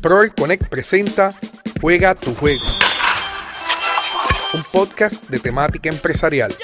Proel Connect presenta Juega tu juego. Un podcast de temática empresarial.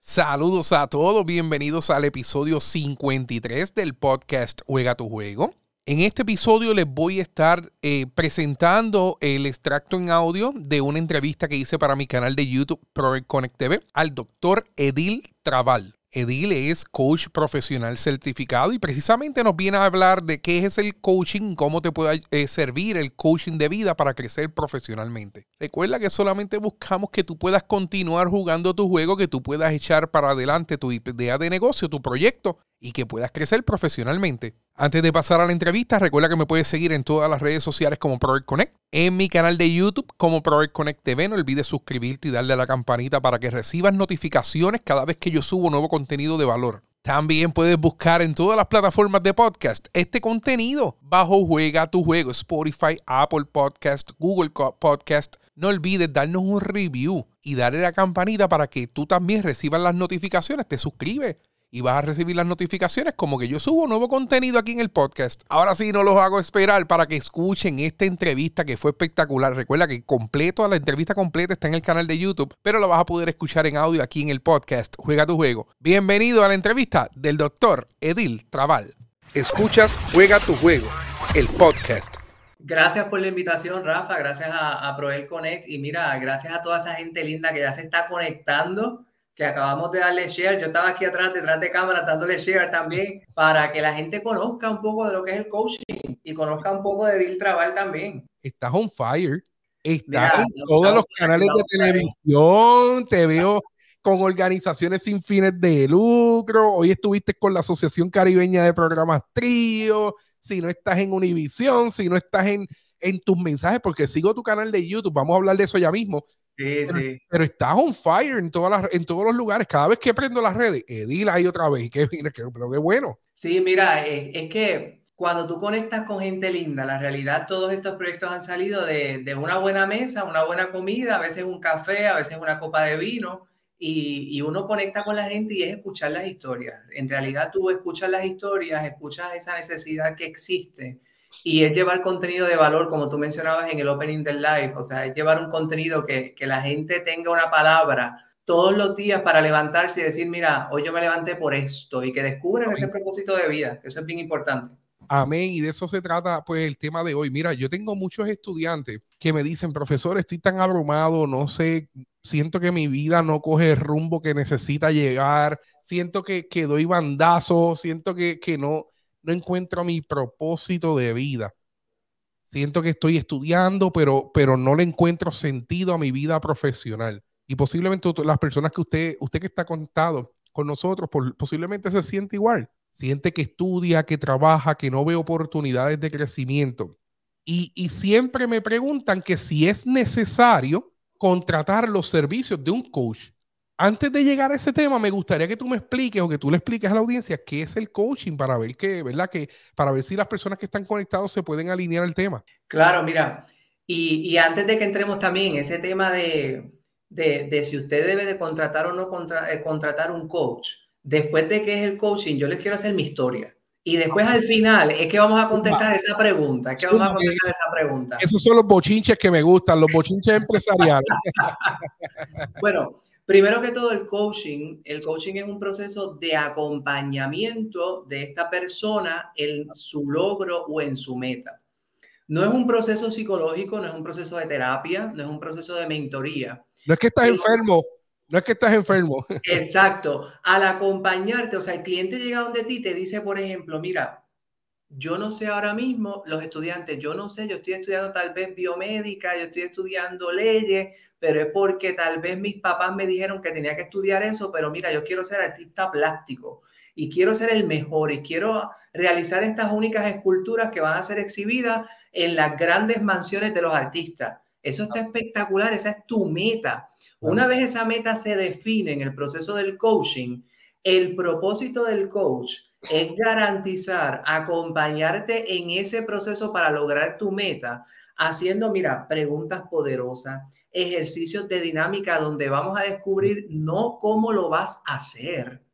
Saludos a todos, bienvenidos al episodio 53 del podcast Juega tu juego. En este episodio les voy a estar eh, presentando el extracto en audio de una entrevista que hice para mi canal de YouTube Proel Connect TV al doctor Edil Trabal. Edil es coach profesional certificado y precisamente nos viene a hablar de qué es el coaching, cómo te puede eh, servir el coaching de vida para crecer profesionalmente. Recuerda que solamente buscamos que tú puedas continuar jugando tu juego, que tú puedas echar para adelante tu idea de negocio, tu proyecto y que puedas crecer profesionalmente. Antes de pasar a la entrevista, recuerda que me puedes seguir en todas las redes sociales como Project Connect, en mi canal de YouTube como Project Connect TV. No olvides suscribirte y darle a la campanita para que recibas notificaciones cada vez que yo subo nuevo contenido de valor. También puedes buscar en todas las plataformas de podcast este contenido bajo Juega tu Juego, Spotify, Apple Podcast, Google Podcast. No olvides darnos un review y darle a la campanita para que tú también recibas las notificaciones. Te suscribes y vas a recibir las notificaciones como que yo subo nuevo contenido aquí en el podcast. Ahora sí, no los hago esperar para que escuchen esta entrevista que fue espectacular. Recuerda que completo, la entrevista completa está en el canal de YouTube, pero la vas a poder escuchar en audio aquí en el podcast. Juega tu juego. Bienvenido a la entrevista del doctor Edil Trabal. Escuchas Juega tu juego, el podcast. Gracias por la invitación, Rafa. Gracias a, a Proel Connect. Y mira, gracias a toda esa gente linda que ya se está conectando que acabamos de darle share. Yo estaba aquí atrás, detrás de cámara, dándole share también, para que la gente conozca un poco de lo que es el coaching y conozca un poco de Dil Traval también. Estás on fire. Estás en todos los canales de televisión. Te veo con organizaciones sin fines de lucro. Hoy estuviste con la Asociación Caribeña de Programas Trío. Si no estás en Univisión, si no estás en, en tus mensajes, porque sigo tu canal de YouTube, vamos a hablar de eso ya mismo. Sí, pero, sí. Pero estás on fire en, todas las, en todos los lugares. Cada vez que prendo las redes, Edil ahí otra vez. Y qué, pero qué bueno. Sí, mira, es, es, que cuando tú conectas con gente linda, la realidad, todos estos proyectos han salido de, de, una buena mesa, una buena comida, a veces un café, a veces una copa de vino. Y, y uno conecta con la gente y es escuchar las historias. En realidad tú escuchas las historias, escuchas esa necesidad que existe y es llevar contenido de valor, como tú mencionabas en el opening del live, o sea, es llevar un contenido que, que la gente tenga una palabra todos los días para levantarse y decir, mira, hoy yo me levanté por esto y que descubran ese propósito de vida, que eso es bien importante. Amén, y de eso se trata pues el tema de hoy. Mira, yo tengo muchos estudiantes que me dicen, profesor, estoy tan abrumado, no sé, siento que mi vida no coge el rumbo que necesita llegar, siento que, que doy bandazo, siento que, que no, no encuentro mi propósito de vida. Siento que estoy estudiando, pero, pero no le encuentro sentido a mi vida profesional. Y posiblemente las personas que usted, usted que está contado con nosotros, posiblemente se siente igual. Siente que estudia, que trabaja, que no ve oportunidades de crecimiento. Y, y siempre me preguntan que si es necesario contratar los servicios de un coach antes de llegar a ese tema, me gustaría que tú me expliques o que tú le expliques a la audiencia qué es el coaching para ver que, ¿verdad? Que para ver si las personas que están conectados se pueden alinear al tema. Claro, mira, y, y antes de que entremos también ese tema de, de, de si usted debe de contratar o no contra, eh, contratar un coach, después de qué es el coaching, yo les quiero hacer mi historia. Y después al final es que vamos a contestar esa pregunta. Es que vamos a contestar esa pregunta. Esos son los bochinches que me gustan, los bochinches empresariales. bueno, Primero que todo, el coaching, el coaching es un proceso de acompañamiento de esta persona en su logro o en su meta. No es un proceso psicológico, no es un proceso de terapia, no es un proceso de mentoría. No es que estás enfermo, no es que estás enfermo. Exacto. Al acompañarte, o sea, el cliente llega donde ti te dice, por ejemplo, mira, yo no sé ahora mismo, los estudiantes, yo no sé, yo estoy estudiando tal vez biomédica, yo estoy estudiando leyes, pero es porque tal vez mis papás me dijeron que tenía que estudiar eso, pero mira, yo quiero ser artista plástico y quiero ser el mejor y quiero realizar estas únicas esculturas que van a ser exhibidas en las grandes mansiones de los artistas. Eso está espectacular, esa es tu meta. Una vez esa meta se define en el proceso del coaching, el propósito del coach es garantizar, acompañarte en ese proceso para lograr tu meta, haciendo, mira, preguntas poderosas, ejercicios de dinámica donde vamos a descubrir no cómo lo vas a hacer,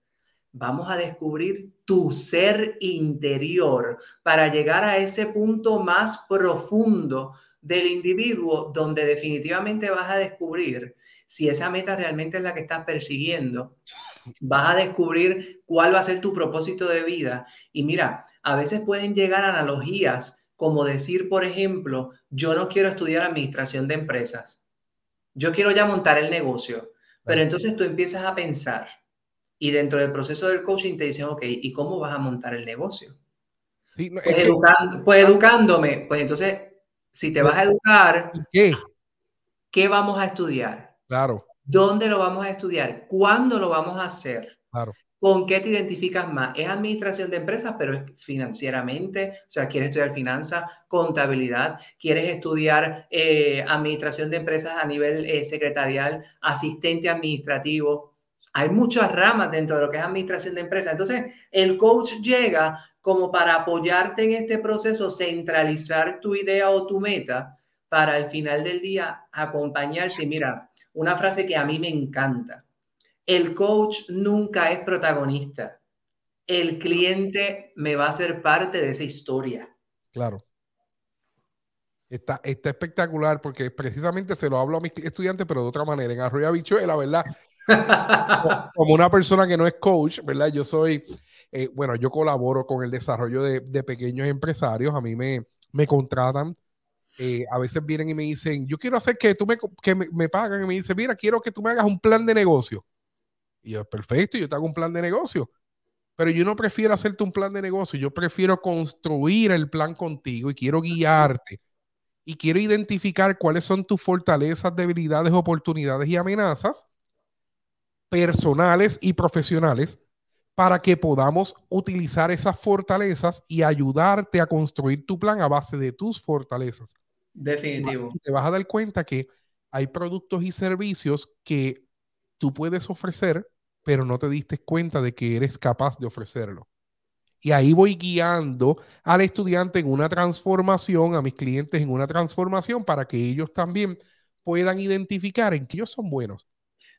Vamos a descubrir tu ser interior para llegar a ese punto más profundo del individuo donde definitivamente vas a descubrir si esa meta realmente es la que estás persiguiendo. Vas a descubrir cuál va a ser tu propósito de vida. Y mira, a veces pueden llegar analogías como decir, por ejemplo, yo no quiero estudiar administración de empresas. Yo quiero ya montar el negocio. Pero entonces tú empiezas a pensar, y dentro del proceso del coaching te dicen, ok, ¿y cómo vas a montar el negocio? pues, pues, educándome, pues entonces, si te vas a educar, ¿qué? ¿Qué vamos a estudiar? Claro. ¿Dónde lo vamos a estudiar? ¿Cuándo lo vamos a hacer? Claro. ¿Con qué te identificas más? Es administración de empresas, pero financieramente, o sea, quieres estudiar finanzas, contabilidad, quieres estudiar eh, administración de empresas a nivel eh, secretarial, asistente administrativo, hay muchas ramas dentro de lo que es administración de empresas. Entonces, el coach llega como para apoyarte en este proceso, centralizar tu idea o tu meta para al final del día acompañarte. Mira, una frase que a mí me encanta. El coach nunca es protagonista. El cliente me va a ser parte de esa historia. Claro. Está, está espectacular porque precisamente se lo hablo a mis estudiantes, pero de otra manera. En Arroyo la verdad, como una persona que no es coach, ¿verdad? Yo soy, eh, bueno, yo colaboro con el desarrollo de, pequeños empresarios, a mí me, me contratan, eh, a veces vienen y me dicen, yo quiero hacer que tú me, que me, pagan y me dicen, mira, quiero que tú me hagas un plan de negocio. Y yo, perfecto, yo te hago un plan de negocio. Pero yo no prefiero hacerte un plan de negocio, yo prefiero construir el plan contigo y quiero guiarte. Y quiero identificar cuáles son tus fortalezas, debilidades, oportunidades y amenazas personales y profesionales para que podamos utilizar esas fortalezas y ayudarte a construir tu plan a base de tus fortalezas. Definitivo. Y te vas a dar cuenta que hay productos y servicios que tú puedes ofrecer, pero no te diste cuenta de que eres capaz de ofrecerlo. Y ahí voy guiando al estudiante en una transformación, a mis clientes en una transformación para que ellos también puedan identificar en qué ellos son buenos.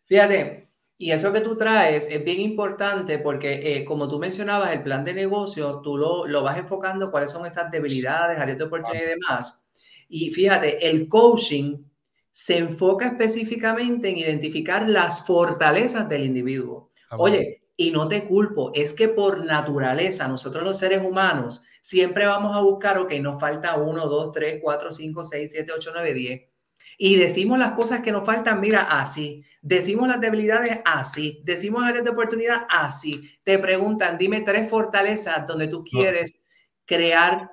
Fíjate, y eso que tú traes es bien importante porque, eh, como tú mencionabas, el plan de negocio, tú lo, lo vas enfocando cuáles son esas debilidades, áreas de oportunidad y demás. Y fíjate, el coaching se enfoca específicamente en identificar las fortalezas del individuo. Oye, y no te culpo, es que por naturaleza, nosotros los seres humanos siempre vamos a buscar, ok, nos falta 1, 2, 3, 4, 5, 6, 7, 8, 9, 10 y decimos las cosas que nos faltan, mira, así. Decimos las debilidades así. Decimos áreas de oportunidad así. Te preguntan, dime tres fortalezas donde tú quieres crear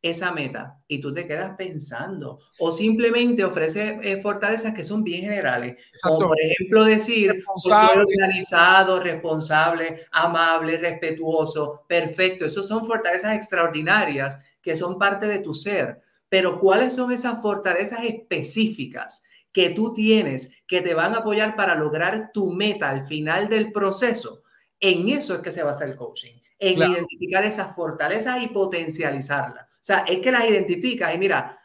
esa meta y tú te quedas pensando o simplemente ofrece eh, fortalezas que son bien generales como por ejemplo decir soy organizado responsable amable respetuoso perfecto esos son fortalezas extraordinarias que son parte de tu ser. Pero ¿cuáles son esas fortalezas específicas que tú tienes que te van a apoyar para lograr tu meta al final del proceso? En eso es que se basa el coaching, en identificar esas fortalezas y potencializarlas. O sea, es que las identificas y mira,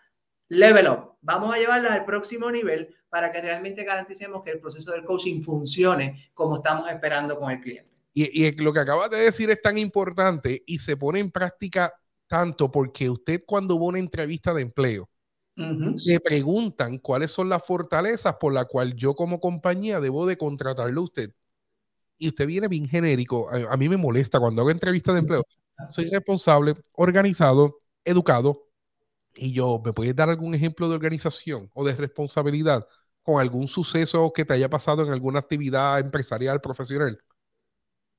level up, vamos a llevarlas al próximo nivel para que realmente garanticemos que el proceso del coaching funcione como estamos esperando con el cliente. Y, y lo que acabas de decir es tan importante y se pone en práctica tanto porque usted cuando va a una entrevista de empleo, le preguntan cuáles son las fortalezas por las cuales yo como compañía debo de contratarlo a usted. Y usted viene bien genérico. A, mí me molesta cuando hago entrevistas de empleo. Soy responsable, organizado, educado. Y yo, ¿me puedes dar algún ejemplo de organización o de responsabilidad con algún suceso que te haya pasado en alguna actividad empresarial, profesional?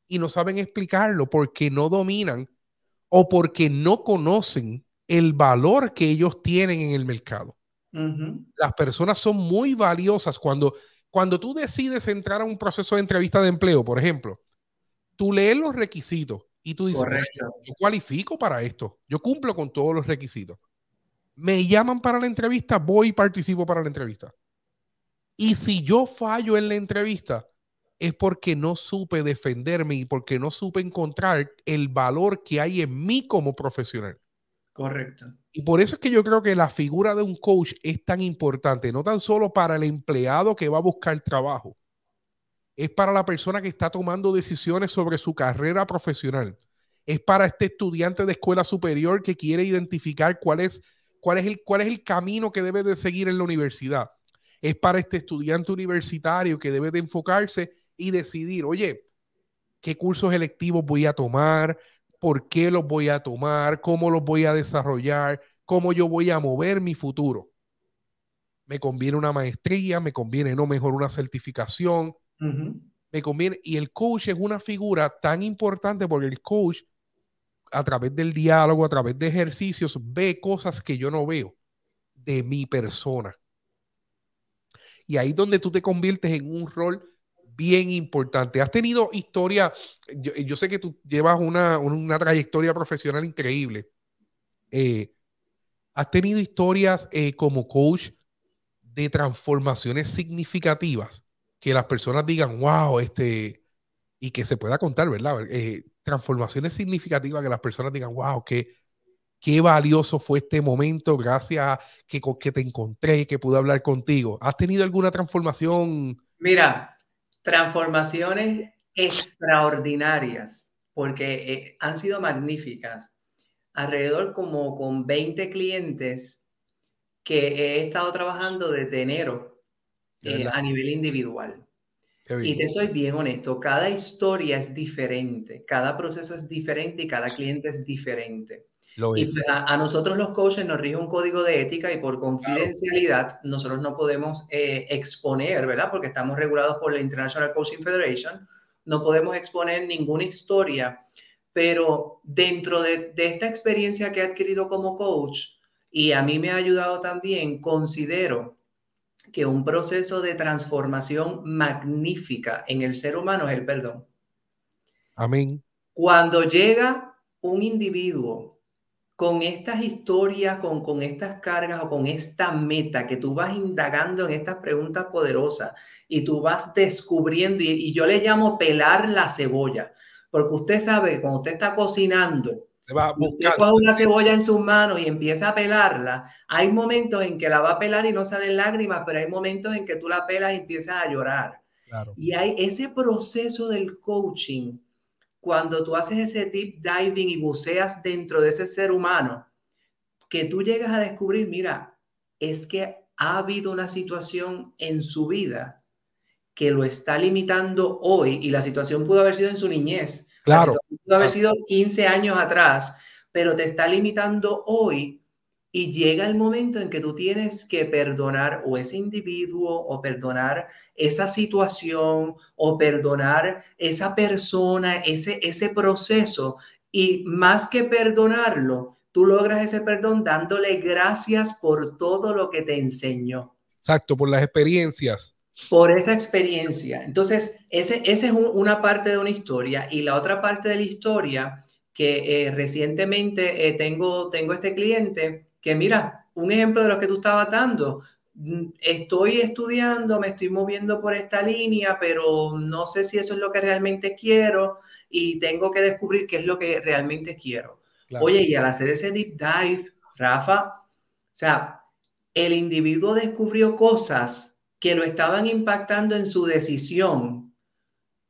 Y no saben explicarlo porque no dominan o porque no conocen el valor que ellos tienen en el mercado. Las personas son muy valiosas cuando, cuando tú decides entrar a un proceso de entrevista de empleo, por ejemplo, tú lees los requisitos y tú dices, yo cualifico para esto, yo cumplo con todos los requisitos. Me llaman para la entrevista, voy y participo para la entrevista. Y si yo fallo en la entrevista, es porque no supe defenderme y porque no supe encontrar el valor que hay en mí como profesional. Correcto. Y por eso es que yo creo que la figura de un coach es tan importante, no tan solo para el empleado que va a buscar trabajo, es para la persona que está tomando decisiones sobre su carrera profesional. Es para este estudiante de escuela superior que quiere identificar cuál es, cuál es, el, cuál es el camino que debe de seguir en la universidad. Es para este estudiante universitario que debe de enfocarse y decidir, oye, qué cursos electivos voy a tomar, por qué los voy a tomar, cómo los voy a desarrollar, cómo yo voy a mover mi futuro. Me conviene una maestría, me conviene no mejor una certificación, me conviene. Y el coach es una figura tan importante porque el coach, a través del diálogo, a través de ejercicios, ve cosas que yo no veo de mi persona. Y ahí es donde tú te conviertes en un rol bien importante. Has tenido historia, yo, sé que tú llevas una, trayectoria profesional increíble. Eh, has tenido historias eh, como coach de transformaciones significativas que las personas digan, wow, este, y que se pueda contar, ¿verdad? Eh, transformaciones significativas que las personas digan, wow, qué, qué valioso fue este momento, gracias a que, que te encontré, que pude hablar contigo. ¿Has tenido alguna transformación? Mira, transformaciones extraordinarias, porque eh, han sido magníficas. Alrededor como con 20 clientes que he estado trabajando desde enero eh, a nivel individual. Y te soy bien honesto, cada historia es diferente, cada proceso es diferente y cada cliente es diferente. Y pues, a, nosotros los coaches nos rige un código de ética y por confidencialidad nosotros no podemos eh, exponer, ¿verdad? Porque estamos regulados por la International Coaching Federation, no podemos exponer ninguna historia, pero dentro de, de esta experiencia que he adquirido como coach y a mí me ha ayudado también, considero que un proceso de transformación magnífica en el ser humano es el perdón. Amén. Cuando llega un individuo con estas historias, con, con estas cargas o con esta meta que tú vas indagando en estas preguntas poderosas y tú vas descubriendo, y, yo le llamo pelar la cebolla, porque usted sabe que cuando usted está cocinando, usted coge una cebolla en sus manos y empieza a pelarla, hay momentos en que la va a pelar y no salen lágrimas, pero hay momentos en que tú la pelas y empiezas a llorar. Y hay ese proceso del coaching cuando tú haces ese deep diving y buceas dentro de ese ser humano, que tú llegas a descubrir, mira, es que ha habido una situación en su vida que lo está limitando hoy y la situación pudo haber sido en su niñez. Claro. pudo haber sido 15 años atrás, pero te está limitando hoy y llega el momento en que tú tienes que perdonar o ese individuo o perdonar esa situación o perdonar esa persona, ese, ese proceso. Y más que perdonarlo, tú logras ese perdón dándole gracias por todo lo que te enseñó. Exacto, por las experiencias. Por esa experiencia. Entonces, ese, esa es una parte de una historia. Y la otra parte de la historia que eh, recientemente eh, tengo, tengo este cliente que mira, un ejemplo de lo que tú estabas dando, mm, estoy estudiando, me estoy moviendo por esta línea, pero no sé si eso es lo que realmente quiero y tengo que descubrir qué es lo que realmente quiero. Oye, y al hacer ese deep dive, Rafa, o sea, el individuo descubrió cosas que lo estaban impactando en su decisión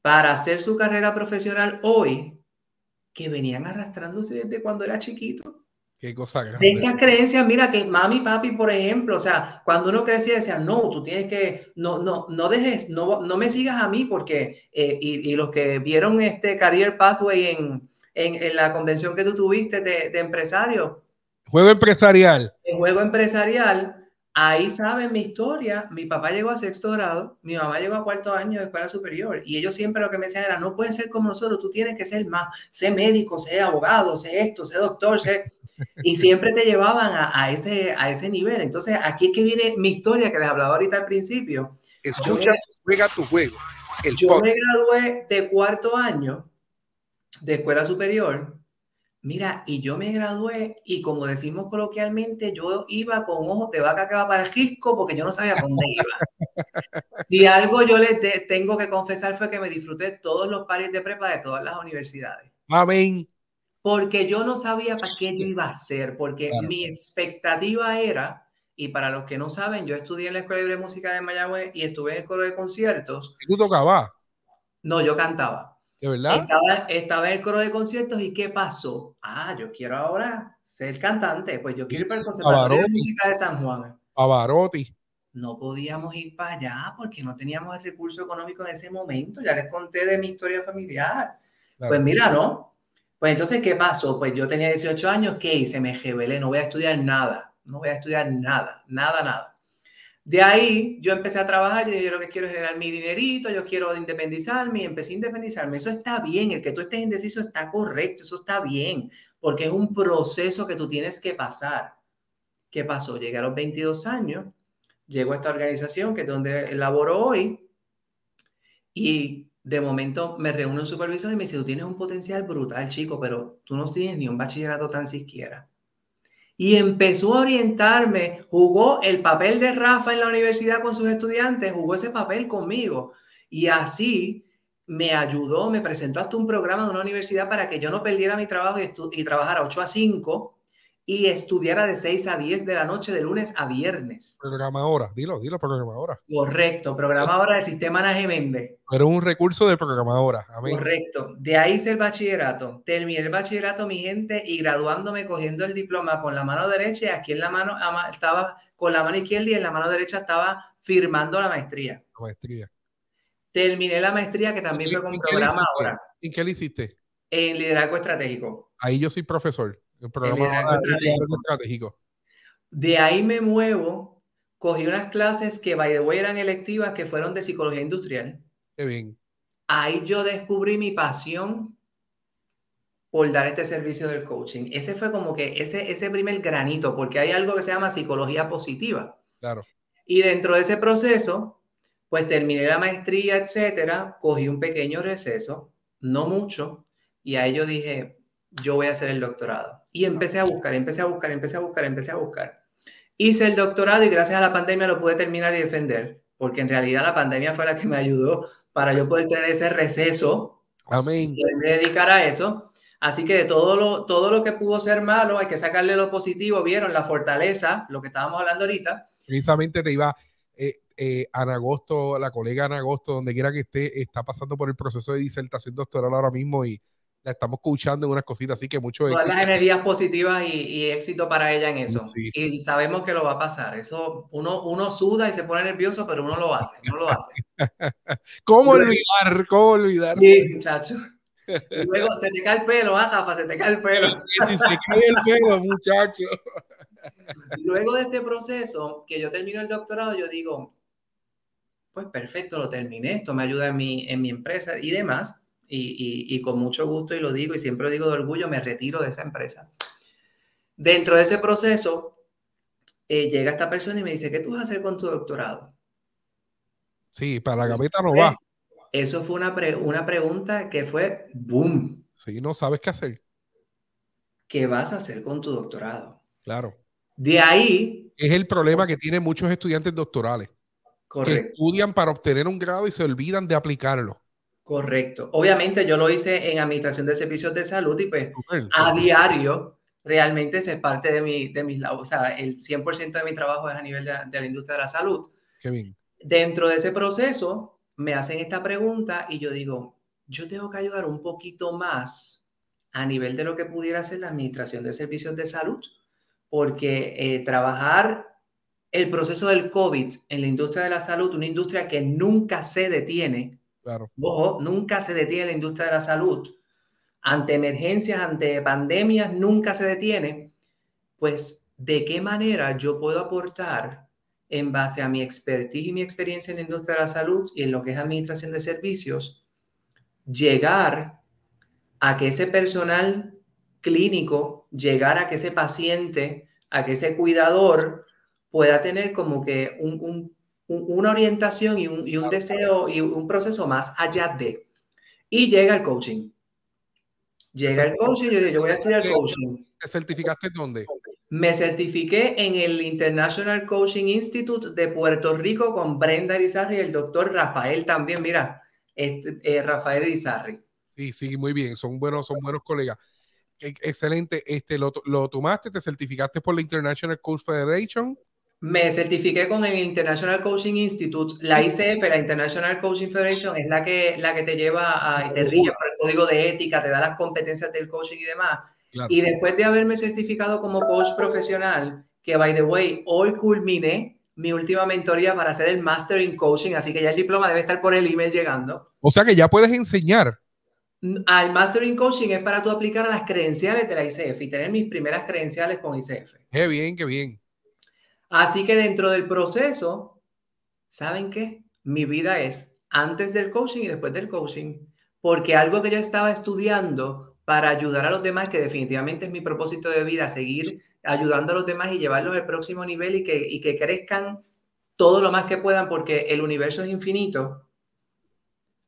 para hacer su carrera profesional hoy, que venían arrastrándose desde cuando era chiquito. Qué cosa De estas creencias, mira que mami, papi, por ejemplo, o sea, cuando uno crecía decía, no, tú tienes que, no, no, no dejes, no, no me sigas a mí porque, eh, y, y, los que vieron este Career Pathway en, en, en la convención que tú tuviste de, de empresario. Juego empresarial. El juego empresarial, Ahí saben mi historia. Mi papá llegó a sexto grado, mi mamá llegó a cuarto año de escuela superior y ellos siempre lo que me decían era, no puedes ser como nosotros, tú tienes que ser más, sé médico, sé abogado, sé esto, sé doctor, sé... Y siempre te llevaban a, ese, a ese nivel. Entonces, aquí es que viene mi historia que les hablaba ahorita al principio. Escucha, juega tu juego. yo me gradué de cuarto año de escuela superior Mira, y yo me gradué y como decimos coloquialmente, yo iba con ojos de vaca que va para el risco porque yo no sabía dónde iba. Si algo yo les tengo que confesar fue que me disfruté todos los pares de prepa de todas las universidades. Amén. Porque yo no sabía para qué yo iba a hacer, porque mi expectativa era, y para los que no saben, yo estudié en la Escuela de Música de Mayagüez y estuve en el coro de conciertos. ¿Y tú tocabas? No, yo cantaba. ¿De verdad? Estaba, estaba en el coro de conciertos y ¿qué pasó? Ah, yo quiero ahora ser cantante. Pues yo quiero ir para el Conservatorio de Música de San Juan. Pavarotti. No podíamos ir para allá porque no teníamos el recurso económico en ese momento. Ya les conté de mi historia familiar. Pues mira, ¿no? Pues entonces, ¿qué pasó? Pues yo tenía 18 años, ¿qué hice? Me rebelé, no voy a estudiar nada, no voy a estudiar nada, nada, nada. De ahí yo empecé a trabajar y dije, yo lo que quiero es generar mi dinerito, yo quiero independizarme y empecé a independizarme. Eso está bien, el que tú estés indeciso está correcto, eso está bien, porque es un proceso que tú tienes que pasar. ¿Qué pasó? Llegué a los 22 años, llego a esta organización que es donde elaboro hoy y de momento me reúne un supervisor y me dice, tú tienes un potencial brutal, chico, pero tú no tienes ni un bachillerato tan siquiera y empezó a orientarme, jugó el papel de Rafa en la universidad con sus estudiantes, jugó ese papel conmigo. Y así me ayudó, me presentó hasta un programa de una universidad para que yo no perdiera mi trabajo y, y trabajara 8 a 5 y estudiara de 6 a 10 de la noche de lunes a viernes. Programadora, dilo, dilo, programadora. Correcto, programadora del sistema Nagemende. Pero un recurso de programadora. Correcto. De ahí hice el bachillerato. Terminé el bachillerato, mi gente, y graduándome cogiendo el diploma con la mano derecha y aquí en la mano estaba con la mano izquierda y en la mano derecha estaba firmando la maestría. La maestría. Terminé la maestría que también fue con programadora. ¿En qué le hiciste? En liderazgo estratégico. Ahí yo soy profesor. El programa estratégico. De ahí me muevo, cogí unas clases que, by the way, eran electivas, que fueron de psicología industrial. Qué bien. Ahí yo descubrí mi pasión por dar este servicio del coaching. Ese fue como que ese, ese primer granito, porque hay algo que se llama psicología positiva. Claro. Y dentro de ese proceso, pues terminé la maestría, etcétera, cogí un pequeño receso, no mucho, y ahí yo dije, yo voy a hacer el doctorado. Y empecé a buscar, empecé a buscar, empecé a buscar, empecé a buscar. Hice el doctorado y gracias a la pandemia lo pude terminar y defender, porque en realidad la pandemia fue la que me ayudó para yo poder tener ese receso. Amén. Y me dedicar a eso. Así que de todo lo, todo lo que pudo ser malo, hay que sacarle lo positivo. Vieron la fortaleza, lo que estábamos hablando ahorita. Precisamente te iba, eh, eh, Ana Agosto, la colega Ana Agosto, donde quiera que esté, está pasando por el proceso de disertación doctoral ahora mismo y la estamos escuchando en unas cositas, así que mucho éxito. Todas las energías positivas y, éxito para ella en eso. Y sabemos que lo va a pasar. Eso uno, uno suda y se pone nervioso, pero uno lo hace, no lo hace. ¿Cómo olvidar? ¿Cómo olvidar? Sí, muchacho. Y luego se te cae el pelo, ah, Jafa, se te cae el pelo. Sí, se cae el pelo, muchacho. Luego de este proceso, que yo termino el doctorado, yo digo, pues perfecto, lo terminé, esto me ayuda en mi, en mi empresa y demás y, con mucho gusto, y lo digo y siempre lo digo de orgullo, me retiro de esa empresa. Dentro de ese proceso, eh, llega esta persona y me dice, ¿qué tú vas a hacer con tu doctorado? Sí, para la gaveta no va. Eso fue una, una pregunta que fue boom. Sí, no sabes qué hacer. ¿Qué vas a hacer con tu doctorado? Claro. De ahí. Es el problema que tienen muchos estudiantes doctorales. Que estudian para obtener un grado y se olvidan de aplicarlo. Correcto. Obviamente yo lo hice en administración de servicios de salud y pues a diario realmente es parte de, mi, de mis O sea, el 100% de mi trabajo es a nivel de, la industria de la salud. Qué bien. Dentro de ese proceso me hacen esta pregunta y yo digo, yo tengo que ayudar un poquito más a nivel de lo que pudiera ser la administración de servicios de salud, porque eh, trabajar el proceso del COVID en la industria de la salud, una industria que nunca se detiene, Claro. Ojo, nunca se detiene la industria de la salud. Ante emergencias, ante pandemias, nunca se detiene. Pues, ¿de qué manera yo puedo aportar en base a mi expertise y mi experiencia en la industria de la salud y en lo que es administración de servicios, llegar a que ese personal clínico, llegar a que ese paciente, a que ese cuidador pueda tener como que un, una orientación y un, deseo y un proceso más allá de. Y llega el coaching. Llega el coaching y yo yo voy a estudiar coaching. ¿Te certificaste dónde? Me certifiqué en el International Coaching Institute de Puerto Rico con Brenda Irizarry y el doctor Rafael también, mira, este, eh, Rafael Irizarry. Sí, sí, muy bien, son buenos, son buenos colegas. Excelente, este, lo, lo tomaste, te certificaste por la International Coach Federation Me certifiqué con el International Coaching Institute. La ICF, la International Coaching Federation, es la que, la que te lleva a, te rige por el código de ética, te da las competencias del coaching y demás. Y después de haberme certificado como coach profesional, que by the way, hoy culminé mi última mentoría para hacer el Master in Coaching, así que ya el diploma debe estar por el email llegando. O sea que ya puedes enseñar. Al Master in Coaching es para tú aplicar a las credenciales de la ICF y tener mis primeras credenciales con ICF. Qué bien, qué bien. Así que dentro del proceso, ¿saben qué? Mi vida es antes del coaching y después del coaching, porque algo que yo estaba estudiando para ayudar a los demás, que definitivamente es mi propósito de vida, seguir ayudando a los demás y llevarlos al próximo nivel y que, y que crezcan todo lo más que puedan, porque el universo es infinito.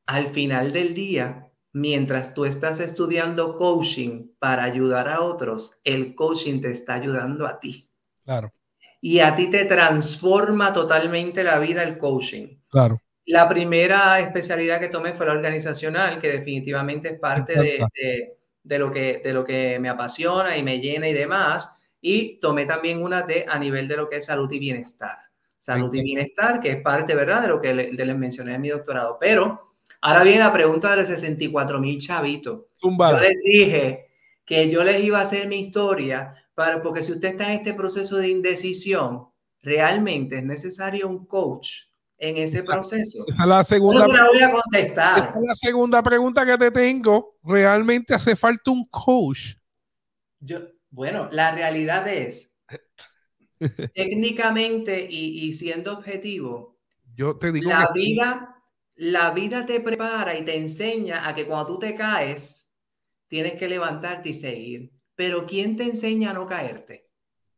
Al final del día, mientras tú estás estudiando coaching para ayudar a otros, el coaching te está ayudando a ti. Claro. Y a ti te transforma totalmente la vida el coaching. Claro. La primera especialidad que tomé fue la organizacional, que definitivamente es parte de, de, lo que, de lo que me apasiona y me llena y demás. Y tomé también una de a nivel de lo que es salud y bienestar. Salud y bienestar, que es parte, ¿verdad?, de lo que les mencioné en mi doctorado. Pero Ahora viene la pregunta de los 64 mil chavitos. Yo les dije que yo les iba a hacer mi historia, para, porque si usted está en este proceso de indecisión, realmente es necesario un coach en ese proceso. Esa es la segunda. voy a contestar. Esa es la segunda pregunta que te tengo. ¿Realmente hace falta un coach? Yo, bueno, la realidad es, técnicamente y, y, siendo objetivo, yo te digo la vida la vida te prepara y te enseña a que cuando tú te caes, tienes que levantarte y seguir. Pero ¿quién te enseña a no caerte?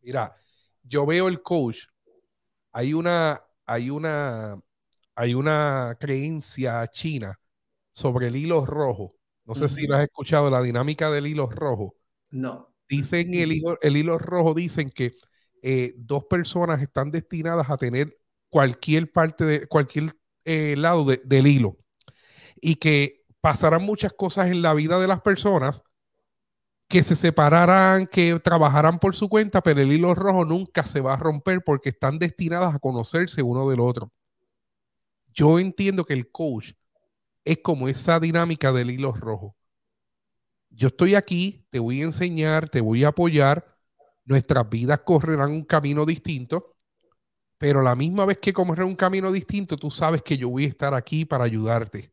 Mira, yo veo el coach. Hay una, hay una, hay una creencia china sobre el hilo rojo. No sé si lo has escuchado, la dinámica del hilo rojo. No. Dicen el hilo, el hilo rojo, dicen que eh, dos personas están destinadas a tener cualquier parte de cualquier eh, lado del hilo y que pasarán muchas cosas en la vida de las personas que se separarán, que trabajarán por su cuenta, pero el hilo rojo nunca se va a romper porque están destinadas a conocerse uno del otro. Yo entiendo que el coach es como esa dinámica del hilo rojo. Yo estoy aquí, te voy a enseñar, te voy a apoyar, nuestras vidas correrán un camino distinto, pero la misma vez que correr un camino distinto, tú sabes que yo voy a estar aquí para ayudarte.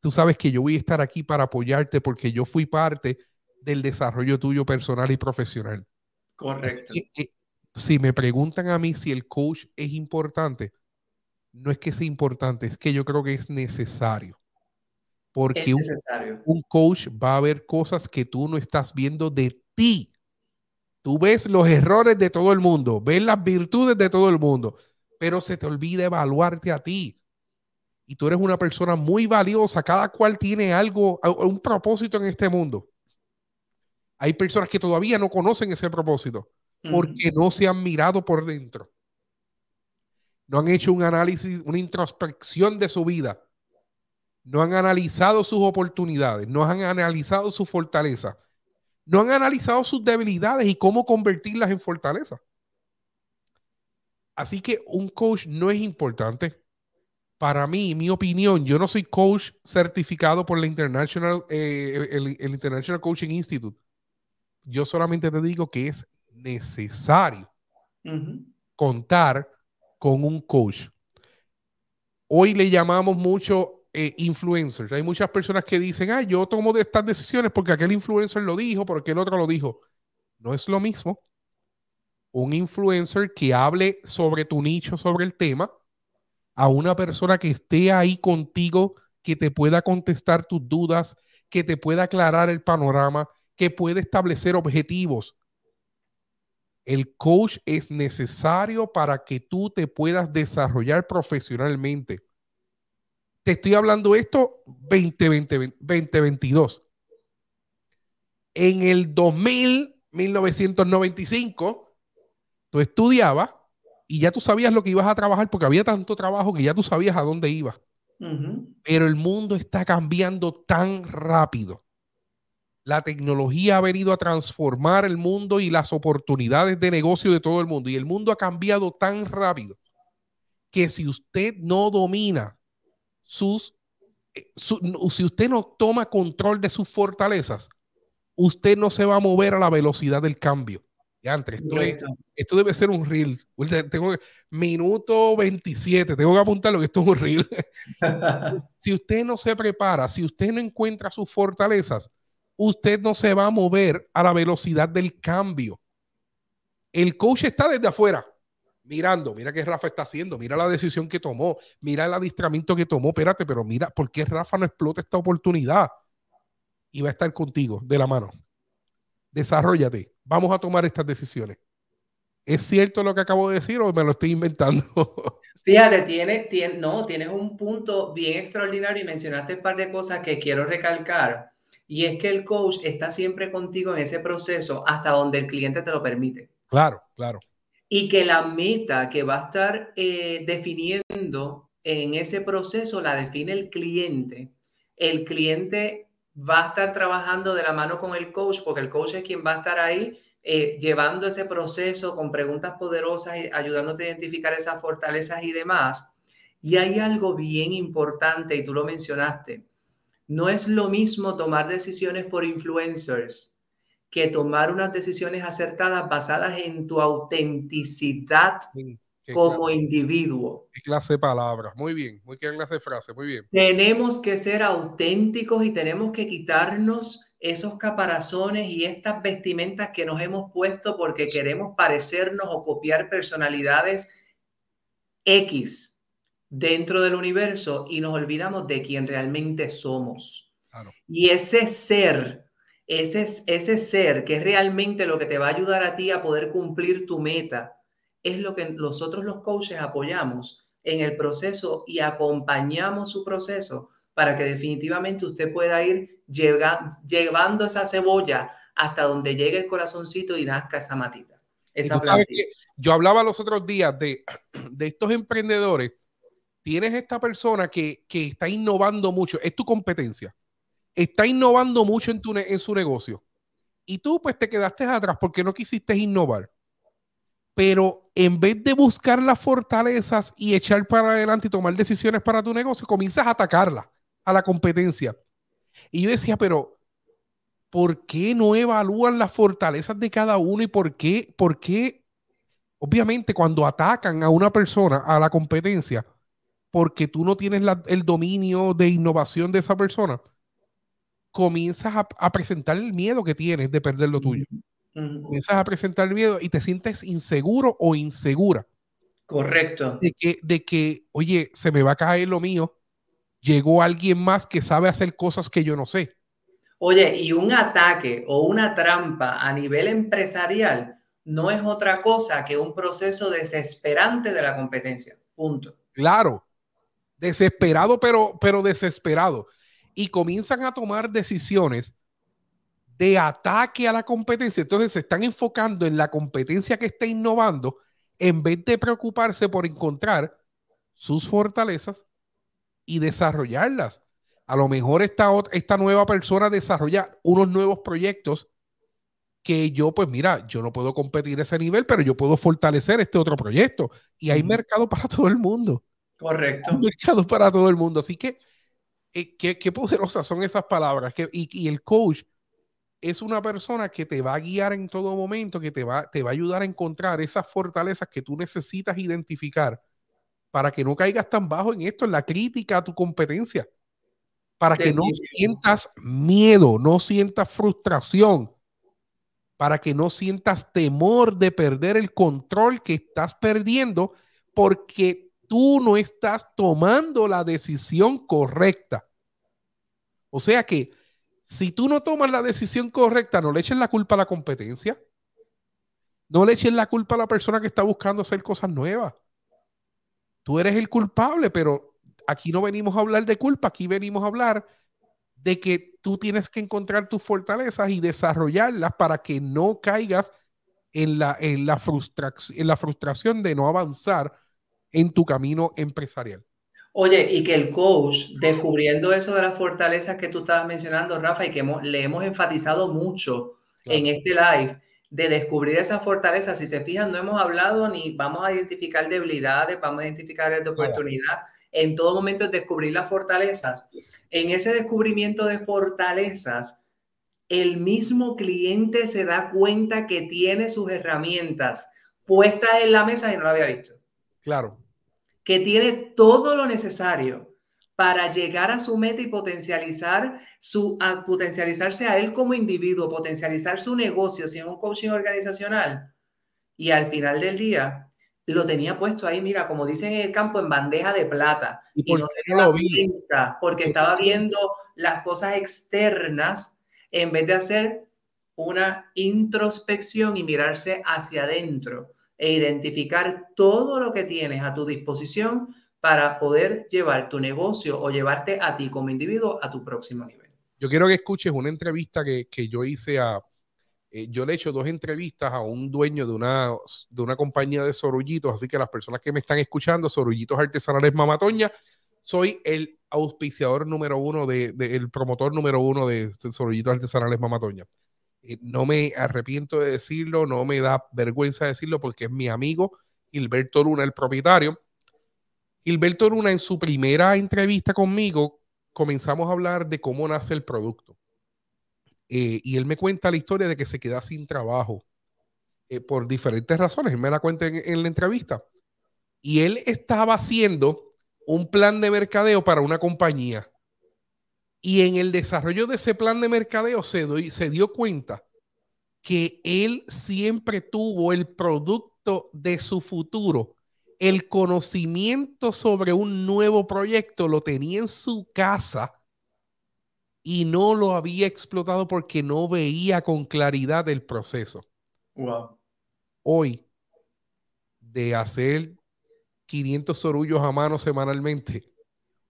Tú sabes que yo voy a estar aquí para apoyarte porque yo fui parte del desarrollo tuyo personal y profesional. Correcto. Eh, si me preguntan a mí si el coach es importante, no es que sea importante, es que yo creo que es necesario. Porque un coach va a ver cosas que tú no estás viendo de ti. Tú ves los errores de todo el mundo, ves las virtudes de todo el mundo, pero se te olvida evaluarte a ti. Y tú eres una persona muy valiosa, cada cual tiene algo, un propósito en este mundo. Hay personas que todavía no conocen ese propósito porque no se han mirado por dentro. No han hecho un análisis, una introspección de su vida. No han analizado sus oportunidades, no han analizado su fortaleza no han analizado sus debilidades y cómo convertirlas en fortaleza. Así que un coach no es importante. Para mí, mi opinión, yo no soy coach certificado por la International, eh, el, International Coaching Institute. Yo solamente te digo que es necesario contar con un coach. Hoy le llamamos mucho eh, influencers. Hay muchas personas que dicen, ah, yo tomo de estas decisiones porque aquel influencer lo dijo, porque el otro lo dijo. No es lo mismo un influencer que hable sobre tu nicho, sobre el tema, a una persona que esté ahí contigo, que te pueda contestar tus dudas, que te pueda aclarar el panorama, que pueda establecer objetivos. El coach es necesario para que tú te puedas desarrollar profesionalmente. Te estoy hablando esto 2020, 2022. En el 2000, 1995, tú estudiabas y ya tú sabías lo que ibas a trabajar porque había tanto trabajo que ya tú sabías a dónde ibas. Pero el mundo está cambiando tan rápido La tecnología ha venido a transformar el mundo y las oportunidades de negocio de todo el mundo. Y el mundo ha cambiado tan rápido que si usted no domina sus, eh, si usted no toma control de sus fortalezas, usted no se va a mover a la velocidad del cambio. Ya, esto, esto debe ser un reel. Tengo minuto 27, tengo que apuntarlo que esto es un reel. si usted no se prepara, si usted no encuentra sus fortalezas, usted no se va a mover a la velocidad del cambio. El coach está desde afuera, mirando, mira qué Rafa está haciendo, mira la decisión que tomó, mira el adiestramiento que tomó, espérate, pero mira, ¿por qué Rafa no explota esta oportunidad? Y va a estar contigo de la mano. Desarrollate vamos a tomar estas decisiones. ¿Es cierto lo que acabo de decir o me lo estoy inventando? Fíjate, tienes, no, tienes un punto bien extraordinario y mencionaste un par de cosas que quiero recalcar. Y es que el coach está siempre contigo en ese proceso hasta donde el cliente te lo permite. Claro, claro. Y que la meta que va a estar eh, definiendo en ese proceso la define el cliente. El cliente va a estar trabajando de la mano con el coach, porque el coach es quien va a estar ahí eh, llevando ese proceso con preguntas poderosas, y ayudándote a identificar esas fortalezas y demás. Y hay algo bien importante, y tú lo mencionaste, no es lo mismo tomar decisiones por influencers que tomar unas decisiones acertadas basadas en tu autenticidad como individuo. Qué clase de palabras, muy bien, muy qué clase de frase, muy bien. Tenemos que ser auténticos y tenemos que quitarnos esos caparazones y estas vestimentas que nos hemos puesto porque queremos parecernos o copiar personalidades X dentro del universo y nos olvidamos de quién realmente somos. Y ese ser, ese, ese ser que es realmente lo que te va a ayudar a ti a poder cumplir tu meta, es lo que nosotros los coaches apoyamos en el proceso y acompañamos su proceso para que definitivamente usted pueda ir llevando esa cebolla hasta donde llegue el corazoncito y nazca esa matita. yo hablaba los otros días de, de estos emprendedores. Tienes esta persona que, que, está innovando mucho, es tu competencia. Está innovando mucho en, tu, en su negocio. Y tú pues te quedaste atrás porque no quisiste innovar pero en vez de buscar las fortalezas y echar para adelante y tomar decisiones para tu negocio, comienzas a atacarla, a la competencia. Y yo decía, pero ¿por qué no evalúan las fortalezas de cada uno y por qué, por qué, obviamente cuando atacan a una persona, a la competencia, porque tú no tienes el dominio de innovación de esa persona, comienzas a, a presentar el miedo que tienes de perder lo tuyo. Comienzas a presentar miedo y te sientes inseguro o insegura. Correcto. De que, de que, oye, se me va a caer lo mío. Llegó alguien más que sabe hacer cosas que yo no sé. Oye, y un ataque o una trampa a nivel empresarial no es otra cosa que un proceso desesperante de la competencia. Punto. Claro. Desesperado, pero, pero desesperado. Y comienzan a tomar decisiones de ataque a la competencia. Entonces se están enfocando en la competencia que está innovando en vez de preocuparse por encontrar sus fortalezas y desarrollarlas. A lo mejor esta, esta nueva persona desarrolla unos nuevos proyectos que yo, pues mira, yo no puedo competir a ese nivel, pero yo puedo fortalecer este otro proyecto. Y hay mercado para todo el mundo. Correcto. Mercado para todo el mundo. Así que, eh, qué, poderosas son esas palabras. Que, y, y el coach es una persona que te va a guiar en todo momento, que te va, te va a ayudar a encontrar esas fortalezas que tú necesitas identificar para que no caigas tan bajo en esto, en la crítica a tu competencia, para que no sientas miedo, no sientas frustración, para que no sientas temor de perder el control que estás perdiendo porque tú no estás tomando la decisión correcta. O sea que si tú no tomas la decisión correcta, no le eches la culpa a la competencia. No le eches la culpa a la persona que está buscando hacer cosas nuevas. Tú eres el culpable, pero aquí no venimos a hablar de culpa, aquí venimos a hablar de que tú tienes que encontrar tus fortalezas y desarrollarlas para que no caigas en la, en la, en la frustración de no avanzar en tu camino empresarial. Oye, y que el coach, descubriendo eso de las fortalezas que tú estabas mencionando, Rafa, y que le hemos enfatizado mucho en este live, de descubrir esas fortalezas, si se fijan, no hemos hablado ni vamos a identificar debilidades, vamos a identificar áreas de oportunidad. En todo momento es descubrir las fortalezas. En ese descubrimiento de fortalezas, el mismo cliente se da cuenta que tiene sus herramientas puestas en la mesa y no lo había visto. Claro que tiene todo lo necesario para llegar a su meta y potencializar su, a potencializarse a él como individuo, potencializar su negocio, si es un coaching organizacional. Y al final del día lo tenía puesto ahí, mira, como dicen en el campo, en bandeja de plata. Y, no se lo cuenta porque estaba viendo las cosas externas en vez de hacer una introspección y mirarse hacia adentro e identificar todo lo que tienes a tu disposición para poder llevar tu negocio o llevarte a ti como individuo a tu próximo nivel. Yo quiero que escuches una entrevista que, que yo hice a, eh, yo le he hecho dos entrevistas a un dueño de una, de una compañía de sorullitos, así que las personas que me están escuchando, sorullitos artesanales Mamatoña, soy el auspiciador número uno, de, el promotor número uno de sorullitos artesanales Mamatoña. Eh, no me arrepiento de decirlo, no me da vergüenza decirlo porque es mi amigo Gilberto Luna, el propietario. Gilberto Luna en su primera entrevista conmigo comenzamos a hablar de cómo nace el producto. Eh, y él me cuenta la historia de que se queda sin trabajo eh, por diferentes razones. Él me la cuenta en, la entrevista. Y él estaba haciendo un plan de mercadeo para una compañía. Y en el desarrollo de ese plan de mercadeo se, se dio cuenta que él siempre tuvo el producto de su futuro. El conocimiento sobre un nuevo proyecto lo tenía en su casa y no lo había explotado porque no veía con claridad el proceso. Wow. Hoy, de hacer 500 sorullos a mano semanalmente,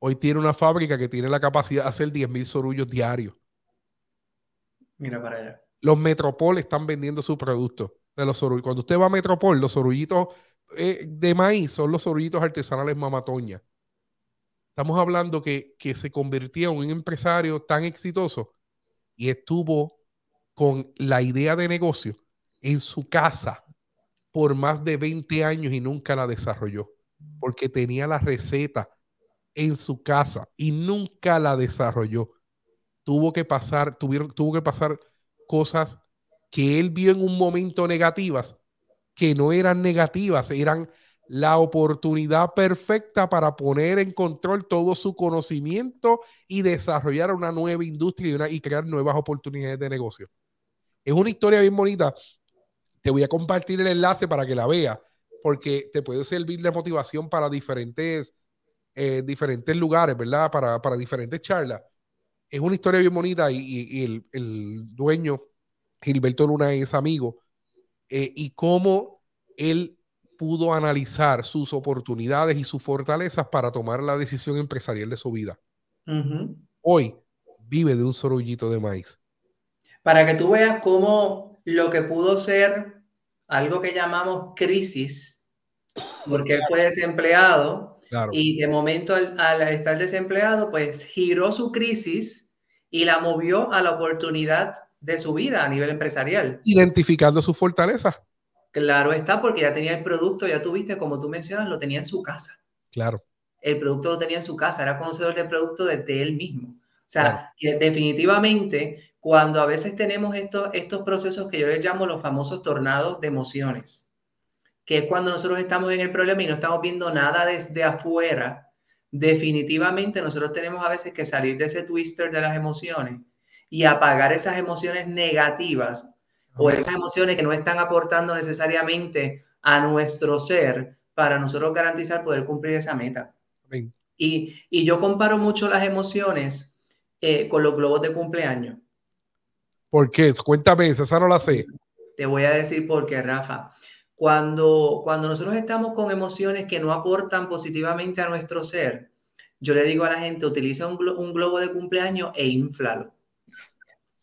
Hoy tiene una fábrica que tiene la capacidad de hacer 10.000 sorullos diarios. Mira para allá. Los Metropol están vendiendo su producto de los sorullos. Cuando usted va a Metropol, los sorullitos eh, de maíz son los sorullitos artesanales mamatoña. Estamos hablando que, que se convirtió en un empresario tan exitoso y estuvo con la idea de negocio en su casa por más de 20 años y nunca la desarrolló, porque tenía la receta en su casa y nunca la desarrolló. Tuvo que pasar, tuvieron, tuvo que pasar cosas que él vio en un momento negativas, que no eran negativas, eran la oportunidad perfecta para poner en control todo su conocimiento y desarrollar una nueva industria y, y crear nuevas oportunidades de negocio. Es una historia bien bonita. Te voy a compartir el enlace para que la veas, porque te puede servir de motivación para diferentes eh, diferentes lugares, ¿verdad? Para, para, diferentes charlas. Es una historia bien bonita y, el, el, dueño, Gilberto Luna, es amigo. Eh, y cómo él pudo analizar sus oportunidades y sus fortalezas para tomar la decisión empresarial de su vida. Hoy vive de un sorullito de maíz. Para que tú veas cómo lo que pudo ser algo que llamamos crisis, porque él fue desempleado, y de momento, al, estar desempleado, pues giró su crisis y la movió a la oportunidad de su vida a nivel empresarial. Identificando sus fortalezas. Claro está, porque ya tenía el producto, ya tuviste, como tú mencionas, lo tenía en su casa. Claro. El producto lo tenía en su casa, era conocedor del producto desde él mismo. O sea, que definitivamente, cuando a veces tenemos estos, estos procesos que yo les llamo los famosos tornados de emociones, que es cuando nosotros estamos en el problema y no estamos viendo nada desde afuera, definitivamente nosotros tenemos a veces que salir de ese twister de las emociones y apagar esas emociones negativas o esas emociones que no están aportando necesariamente a nuestro ser para nosotros garantizar poder cumplir esa meta. Y, y, yo comparo mucho las emociones eh, con los globos de cumpleaños. ¿Por qué? Cuéntame, esa no la sé. Te voy a decir por qué, Rafa. Cuando, cuando nosotros estamos con emociones que no aportan positivamente a nuestro ser, yo le digo a la gente, utiliza un, globo de cumpleaños e inflalo.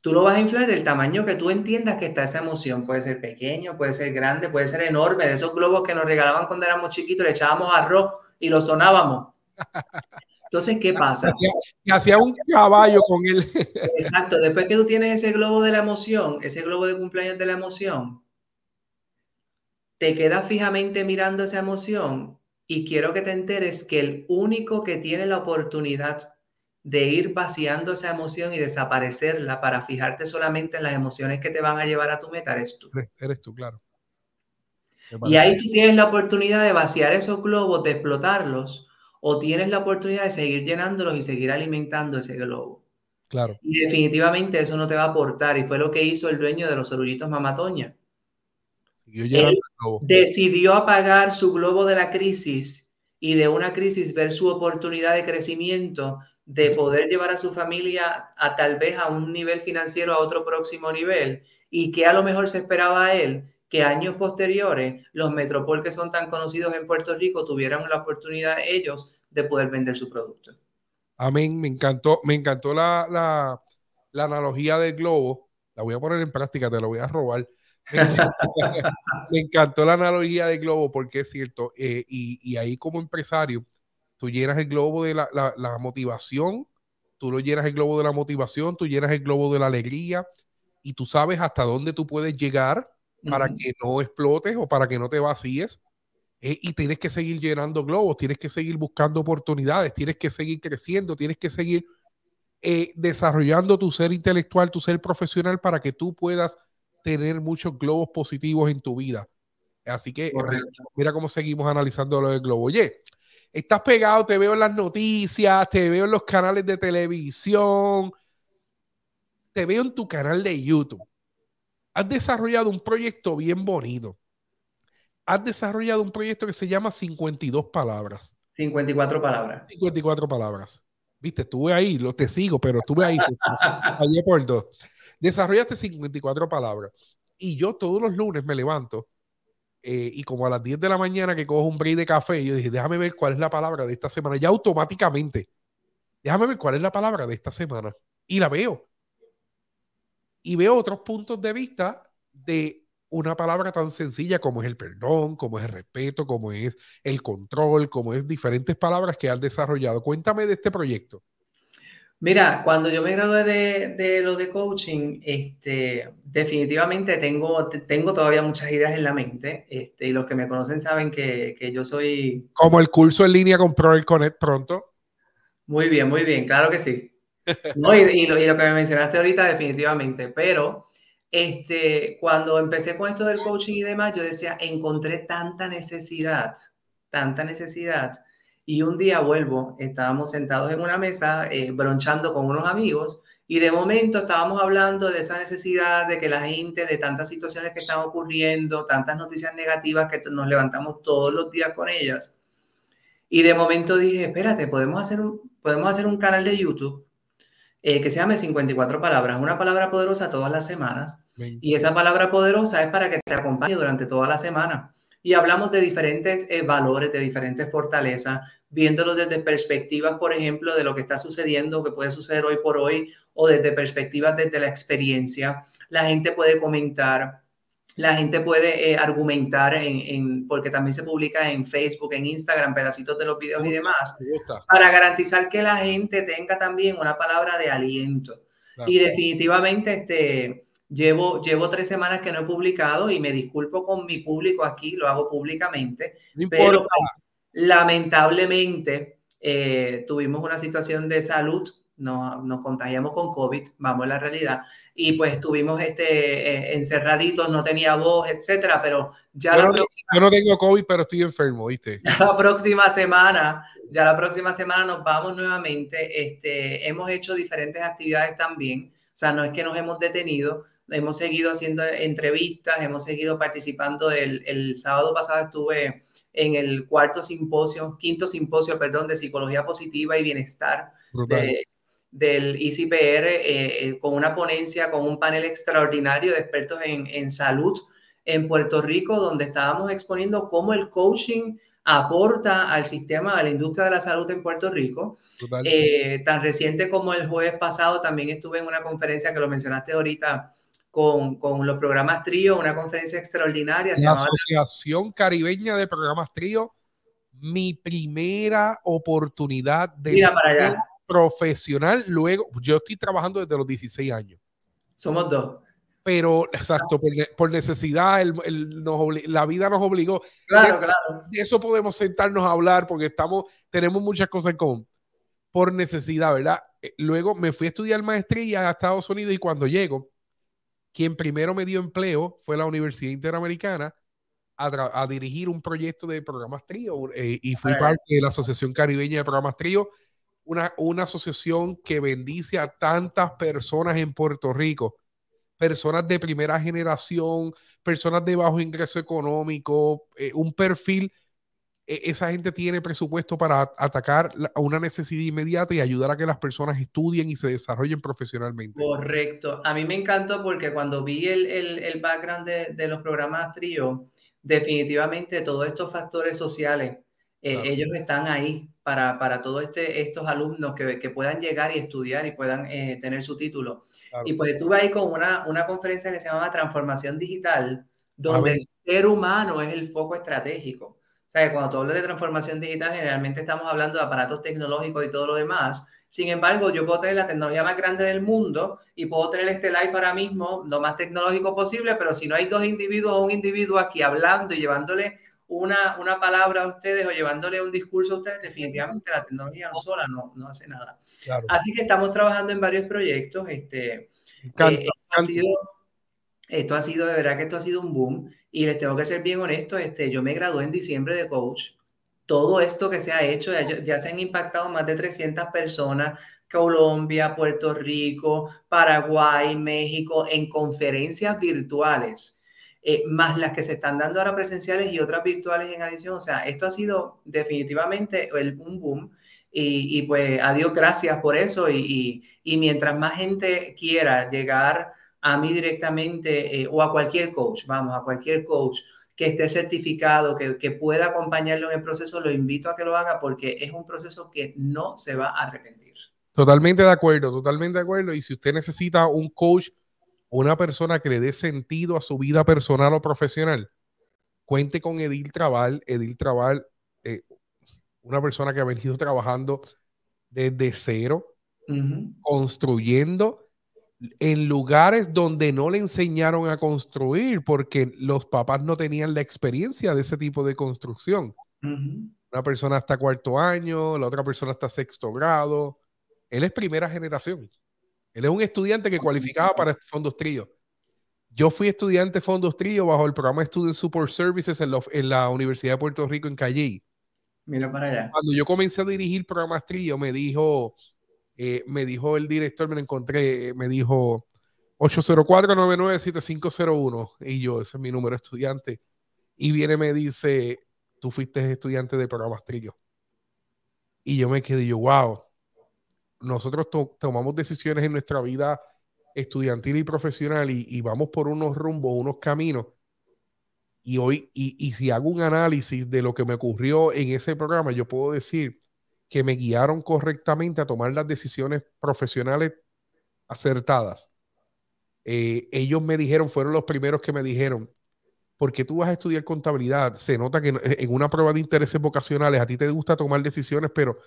Tú lo vas a inflar del tamaño que tú entiendas que está esa emoción. Puede ser pequeño, puede ser grande, puede ser enorme. De esos globos que nos regalaban cuando éramos chiquitos, le echábamos arroz y lo sonábamos. Entonces, ¿qué pasa? Hacía un caballo con él. Exacto, después que tú tienes ese globo de la emoción, ese globo de cumpleaños de la emoción, te quedas fijamente mirando esa emoción y quiero que te enteres que el único que tiene la oportunidad de ir vaciando esa emoción y desaparecerla para fijarte solamente en las emociones que te van a llevar a tu meta eres tú. Eres tú, claro. Y ahí tú tienes la oportunidad de vaciar esos globos, de explotarlos, o tienes la oportunidad de seguir llenándolos y seguir alimentando ese globo. Claro. Y definitivamente eso no te va a aportar. Y fue lo que hizo el dueño de los orullitos Mamatoña. Él decidió apagar su globo de la crisis y de una crisis ver su oportunidad de crecimiento, de poder llevar a su familia a tal vez a un nivel financiero, a otro próximo nivel, y que a lo mejor se esperaba a él que años posteriores los Metropol que son tan conocidos en Puerto Rico tuvieran la oportunidad ellos de poder vender su producto. Amén, me encantó, me encantó la, la, la analogía del globo. La voy a poner en práctica, te la voy a robar. Me encantó, la analogía del globo porque es cierto. Eh, y, y, ahí como empresario, tú llenas el globo de la, la, la, motivación, tú lo llenas el globo de la motivación, tú llenas el globo de la alegría y tú sabes hasta dónde tú puedes llegar para que no explotes o para que no te vacíes. Eh, y tienes que seguir llenando globos, tienes que seguir buscando oportunidades, tienes que seguir creciendo, tienes que seguir eh, desarrollando tu ser intelectual, tu ser profesional para que tú puedas tener muchos globos positivos en tu vida. Así que mira cómo seguimos analizando lo del globo. Oye, estás pegado, te veo en las noticias, te veo en los canales de televisión, te veo en tu canal de YouTube has desarrollado un proyecto bien bonito. Has desarrollado un proyecto que se llama 52 palabras. 54 palabras. 54 palabras. Viste, estuve ahí, lo te sigo, pero estuve ahí. Allí por dos. Desarrollaste 54 palabras. Y yo todos los lunes me levanto eh, y como a las 10 de la mañana que cojo un break de café, yo dije, déjame ver cuál es la palabra de esta semana. Ya automáticamente, déjame ver cuál es la palabra de esta semana. Y la veo y veo otros puntos de vista de una palabra tan sencilla como es el perdón, como es el respeto, como es el control, como es diferentes palabras que has desarrollado. Cuéntame de este proyecto. Mira, cuando yo me gradué de, de lo de coaching, este, definitivamente tengo, tengo todavía muchas ideas en la mente. Este, y los que me conocen saben que, que yo soy... Como el curso en línea con Pro Connect pronto. Muy bien, muy bien, claro que sí. No, y, lo, que me mencionaste ahorita, definitivamente, pero este, cuando empecé con esto del coaching y demás, yo decía, encontré tanta necesidad, tanta necesidad. Y un día vuelvo, estábamos sentados en una mesa, eh, bronchando con unos amigos, y de momento estábamos hablando de esa necesidad de que la gente, de tantas situaciones que están ocurriendo, tantas noticias negativas que nos levantamos todos los días con ellas. Y de momento dije, espérate, podemos hacer un, podemos hacer un canal de YouTube eh, que se llame 54 palabras, una palabra poderosa todas las semanas. Y esa palabra poderosa es para que te acompañe durante toda la semana. Y hablamos de diferentes eh, valores, de diferentes fortalezas, viéndolo desde perspectivas, por ejemplo, de lo que está sucediendo, que puede suceder hoy por hoy, o desde perspectivas desde la experiencia. La gente puede comentar, la gente puede eh, argumentar en, porque también se publica en Facebook, en Instagram, pedacitos de los videos y demás, para garantizar que la gente tenga también una palabra de aliento. Y definitivamente, este, llevo, llevo tres semanas que no he publicado y me disculpo con mi público aquí, lo hago públicamente, pero lamentablemente eh, tuvimos una situación de salud nos, nos, contagiamos con COVID, vamos a la realidad, y pues estuvimos este, eh, encerraditos, no tenía voz, etcétera, pero ya yo la no, próxima, yo no tengo COVID, pero estoy enfermo, ¿viste? La próxima semana, ya la próxima semana nos vamos nuevamente, este, hemos hecho diferentes actividades también, o sea, no es que nos hemos detenido, hemos seguido haciendo entrevistas, hemos seguido participando, el, el sábado pasado estuve en el cuarto simposio, quinto simposio, perdón, de psicología positiva y bienestar de, del ICPR eh, eh, con una ponencia, con un panel extraordinario de expertos en, salud en Puerto Rico, donde estábamos exponiendo cómo el coaching aporta al sistema, a la industria de la salud en Puerto Rico. Eh, tan reciente como el jueves pasado, también estuve en una conferencia que lo mencionaste ahorita con, con los programas TRIO, una conferencia extraordinaria. La Asociación Caribeña de Programas TRIO mi primera oportunidad de Mira para allá. profesional. Luego, yo estoy trabajando desde los 16 años. Somos dos. Pero, exacto, por, por necesidad, el- el- nos la vida nos obligó. Claro, eso- claro. De eso podemos sentarnos a hablar porque estamos, tenemos muchas cosas en común. Por necesidad, ¿verdad? Eh, Luego me fui a estudiar maestría a Estados Unidos y cuando llego, quien primero me dio empleo fue la Universidad Interamericana a, dirigir un proyecto de programas trío eh, y fui parte de la Asociación Caribeña de Programas Trío, una, una asociación que bendice a tantas personas en Puerto Rico, personas de primera generación, personas de bajo ingreso económico, eh, un perfil, esa gente tiene presupuesto para atacar a una necesidad inmediata y ayudar a que las personas estudien y se desarrollen profesionalmente. Correcto. A mí me encantó porque cuando vi el, el, el background de, de los programas trío, definitivamente todos estos factores sociales, eh, Claro. ellos están ahí para, para todos este, estos alumnos que, que puedan llegar y estudiar y puedan eh, tener su título. Claro. Y pues estuve ahí con una, una conferencia que se llama Transformación Digital, donde ver. el ser humano es el foco estratégico. Sea, cuando tú hablas de transformación digital, generalmente estamos hablando de aparatos tecnológicos y todo lo demás. Sin embargo, yo puedo tener la tecnología más grande del mundo y puedo tener este live ahora mismo lo más tecnológico posible, pero si no hay dos individuos o un individuo aquí hablando y llevándole una, una palabra a ustedes o llevándole un discurso a ustedes, definitivamente la tecnología no sola no, no hace nada. Claro. Así que estamos trabajando en varios proyectos. Este, encanta, eh, esto, ha sido, esto ha sido, de verdad que esto ha sido un boom. Y les tengo que ser bien honesto, este, yo me gradué en diciembre de coach. Todo esto que se ha hecho, ya, ya se han impactado más de 300 personas. Colombia, Puerto Rico, Paraguay, México, en conferencias virtuales, eh, más las que se están dando ahora presenciales y otras virtuales en adición. O sea, esto ha sido definitivamente el, un boom. Y, pues a Dios gracias por eso. Y, y, mientras más gente quiera llegar a mí directamente eh, o a cualquier coach, vamos, a cualquier coach que esté certificado, que, que, pueda acompañarlo en el proceso, lo invito a que lo haga porque es un proceso que no se va a arrepentir. Totalmente de acuerdo, totalmente de acuerdo. Y si usted necesita un coach una persona que le dé sentido a su vida personal o profesional, cuente con Edil Trabal. Edil Trabal, eh, una persona que ha venido trabajando desde cero, uh -huh. construyendo en lugares donde no le enseñaron a construir porque los papás no tenían la experiencia de ese tipo de construcción. Uh -huh. Una persona hasta cuarto año, la otra persona hasta sexto grado. Él es primera generación. Él es un estudiante que cualificaba para fondos trío. Yo fui estudiante fondos trío bajo el programa Student Support Services en, lo, en la Universidad de Puerto Rico en Calle. Mira para allá. Cuando yo comencé a dirigir programas trío, me dijo, eh, me dijo el director, me lo encontré, me dijo 804-997501. Y yo, ese es mi número estudiante. Y viene, me dice, tú fuiste estudiante de programas trío. Y yo me quedé, yo, wow. Nosotros to tomamos decisiones en nuestra vida estudiantil y profesional y, vamos por unos rumbos, unos caminos. Y hoy, y si hago un análisis de lo que me ocurrió en ese programa, yo puedo decir que me guiaron correctamente a tomar las decisiones profesionales acertadas. Eh, ellos me dijeron, fueron los primeros que me dijeron, porque tú vas a estudiar contabilidad? Se nota que en una prueba de intereses vocacionales a ti te gusta tomar decisiones, pero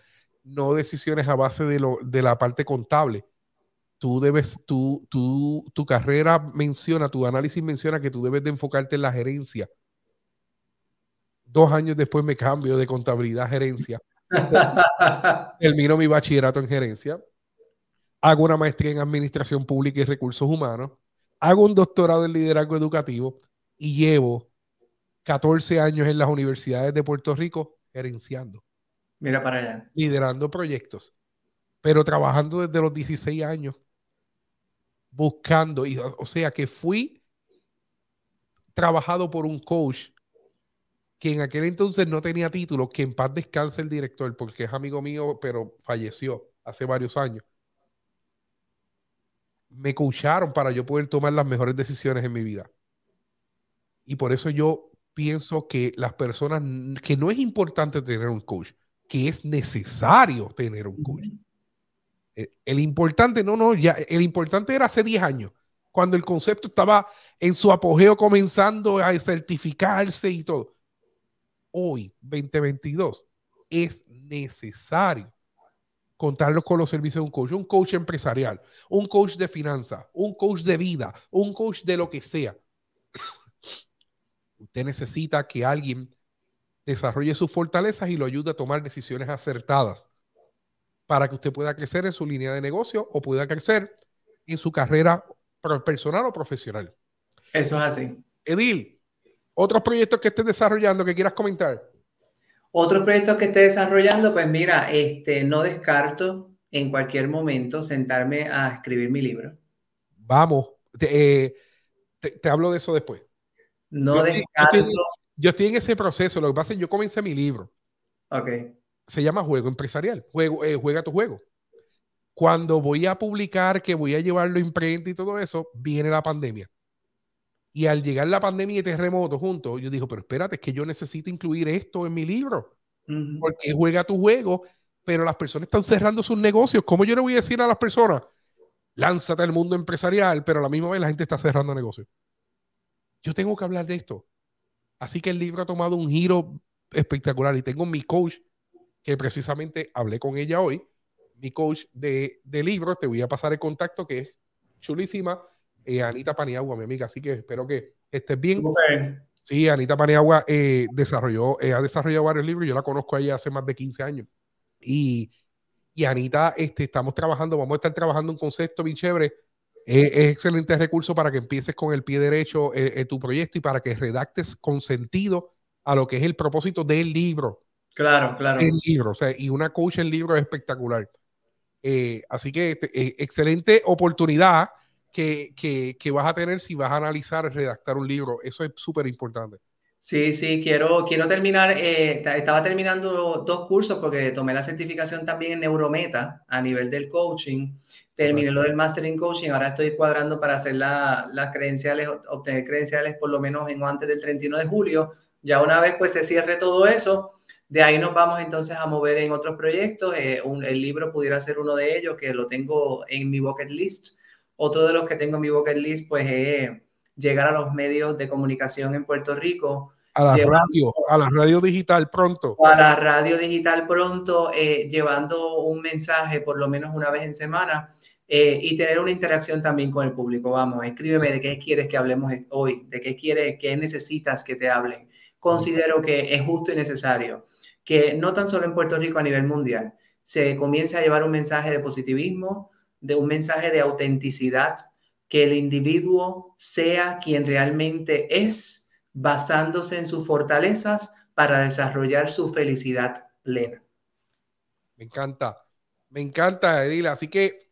no decisiones a base de, lo, de la parte contable. Tú debes, tú, tú, tu carrera menciona, tu análisis menciona que tú debes de enfocarte en la gerencia. Dos años después me cambio de contabilidad a gerencia. Termino mi bachillerato en gerencia. Hago una maestría en administración pública y recursos humanos. Hago un doctorado en liderazgo educativo y llevo 14 años en las universidades de Puerto Rico gerenciando. Mira para allá. Liderando proyectos, pero trabajando desde los 16 años, buscando, y, o sea que fui trabajado por un coach que en aquel entonces no tenía título, que en paz descanse el director, porque es amigo mío, pero falleció hace varios años. Me coacharon para yo poder tomar las mejores decisiones en mi vida. Y por eso yo pienso que las personas, que no es importante tener un coach, que es necesario tener un coach. El, el, importante, no, no, ya, el importante era hace 10 años, cuando el concepto estaba en su apogeo comenzando a certificarse y todo. Hoy, 2022, es necesario contarlos con los servicios de un coach, un coach empresarial, un coach de finanzas, un coach de vida, un coach de lo que sea. Usted necesita que alguien desarrolle sus fortalezas y lo ayude a tomar decisiones acertadas para que usted pueda crecer en su línea de negocio o pueda crecer en su carrera personal o profesional. Eso es así. Edil, otros proyectos que estés desarrollando que quieras comentar. Otros proyectos que esté desarrollando, pues mira, este, no descarto en cualquier momento sentarme a escribir mi libro. Vamos, te, eh, hablo de eso después. No yo descarto. Estoy, yo, estoy, en ese proceso, lo que pasa es que yo comencé mi libro. Ok. Se llama Juego Empresarial, Juego, eh, Juega tu Juego. Cuando voy a publicar, que voy a llevarlo imprenta y todo eso, viene la pandemia. Y al llegar la pandemia y terremoto juntos, yo digo, pero espérate, es que yo necesito incluir esto en mi libro. Porque juega tu juego, pero las personas están cerrando sus negocios. ¿Cómo yo le voy a decir a las personas, lánzate al mundo empresarial, pero a la misma vez la gente está cerrando negocios? Yo tengo que hablar de esto. Así que el libro ha tomado un giro espectacular y tengo mi coach, que precisamente hablé con ella hoy, mi coach de, de libros, te voy a pasar el contacto que es chulísima eh, Anita Paniagua, mi amiga. Así que espero que estés bien. Sí, Anita Paniagua eh, desarrolló, eh, ha desarrollado varios libros. Yo la conozco a ella hace más de 15 años. Y, y Anita, este, estamos trabajando, vamos a estar trabajando un concepto bien chévere. es excelente recurso para que empieces con el pie derecho tu proyecto y para que redactes con sentido a lo que es el propósito del libro. Claro, claro. El libro, o sea, y una coach en libro es espectacular. así que este, excelente oportunidad que, que, que, vas a tener si vas a analizar, redactar un libro. Eso es súper importante. Sí, sí, quiero, quiero terminar, eh, estaba terminando dos cursos porque tomé la certificación también en Neurometa a nivel del coaching, terminé lo del Master in Coaching, ahora estoy cuadrando para hacer las credenciales, obtener credenciales por lo menos en antes del 31 de julio, ya una vez pues se cierre todo eso, de ahí nos vamos entonces a mover en otros proyectos, eh, el libro pudiera ser uno de ellos que lo tengo en mi bucket list, otro de los que tengo en mi bucket list, pues es llegar a los medios de comunicación en Puerto Rico. A la radio, a la radio digital pronto. A la radio digital pronto, eh, llevando un mensaje por lo menos una vez en semana eh, y tener una interacción también con el público. Vamos, escríbeme de qué quieres que hablemos hoy, de qué quieres, qué necesitas que te hablen. Considero que es justo y necesario que no tan solo en Puerto Rico, a nivel mundial, se comience a llevar un mensaje de positivismo, de un mensaje de autenticidad, que el individuo sea quien realmente es, basándose en sus fortalezas para desarrollar su felicidad plena. Me encanta, me encanta, Edil. Así que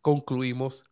concluimos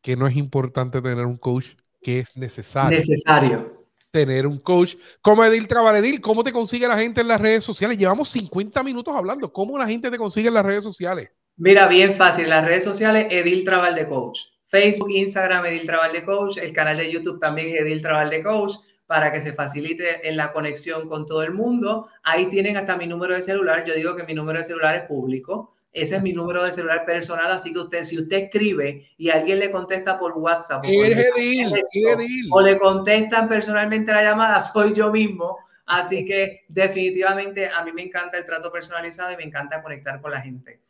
que no es importante tener un coach, que es necesario. Necesario. Tener un coach como Edil Traval. Edil, ¿cómo te consigue la gente en las redes sociales? Llevamos 50 minutos hablando. ¿Cómo la gente te consigue en las redes sociales? Mira, bien fácil. Las redes sociales, Edil Trabal de Coach. Facebook, Instagram, Edil Trabal de Coach. El canal de YouTube también, Edil Trabal de Coach, para que se facilite en la conexión con todo el mundo. Ahí tienen hasta mi número de celular. Yo digo que mi número de celular es público. Ese es mi número de celular personal, así que usted, si usted escribe y alguien le contesta por WhatsApp o, o le contestan personalmente la llamada, soy yo mismo. Así que definitivamente a mí me encanta el trato personalizado y me encanta conectar con la gente.